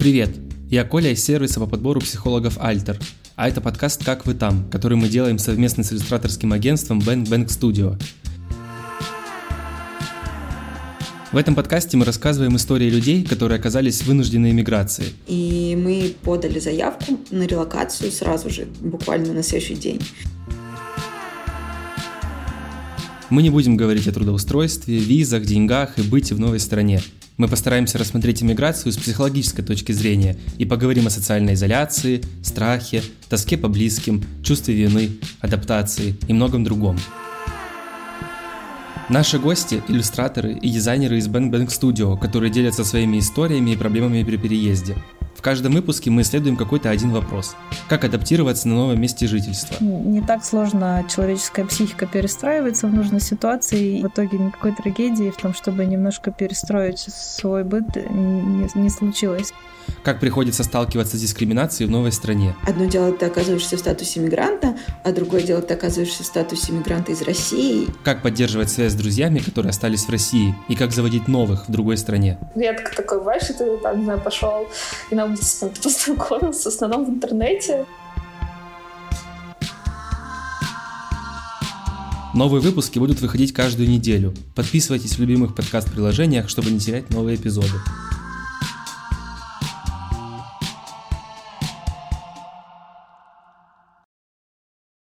Привет! Я Коля из сервиса по подбору психологов Альтер, а это подкаст «Как вы там», который мы делаем совместно с иллюстраторским агентством Bang Bang Studio. В этом подкасте мы рассказываем истории людей, которые оказались в вынужденной эмиграции. И мы подали заявку на релокацию сразу же, буквально на следующий день. Мы не будем говорить о трудоустройстве, визах, деньгах и быте в новой стране. Мы постараемся рассмотреть иммиграцию с психологической точки зрения и поговорим о социальной изоляции, страхе, тоске по близким, чувстве вины, адаптации и многом другом. Наши гости – иллюстраторы и дизайнеры из Bang Bang Studio, которые делятся своими историями и проблемами при переезде. В каждом выпуске мы исследуем какой-то один вопрос. Как адаптироваться на новом месте жительства? Не так сложно человеческая психика перестраивается в нужной ситуации. И в итоге никакой трагедии в том, чтобы немножко перестроить свой быт, не, не случилось. Как приходится сталкиваться с дискриминацией в новой стране? Одно дело, ты оказываешься в статусе мигранта, а другое дело, ты оказываешься в статусе мигранта из России. Как поддерживать связь с друзьями, которые остались в России, и как заводить новых в другой стране? Редко такой бывает, что ты, там, не знаю, пошел и на улице ты познакомился, в основном в интернете. Новые выпуски будут выходить каждую неделю. Подписывайтесь в любимых подкаст-приложениях, чтобы не терять новые эпизоды.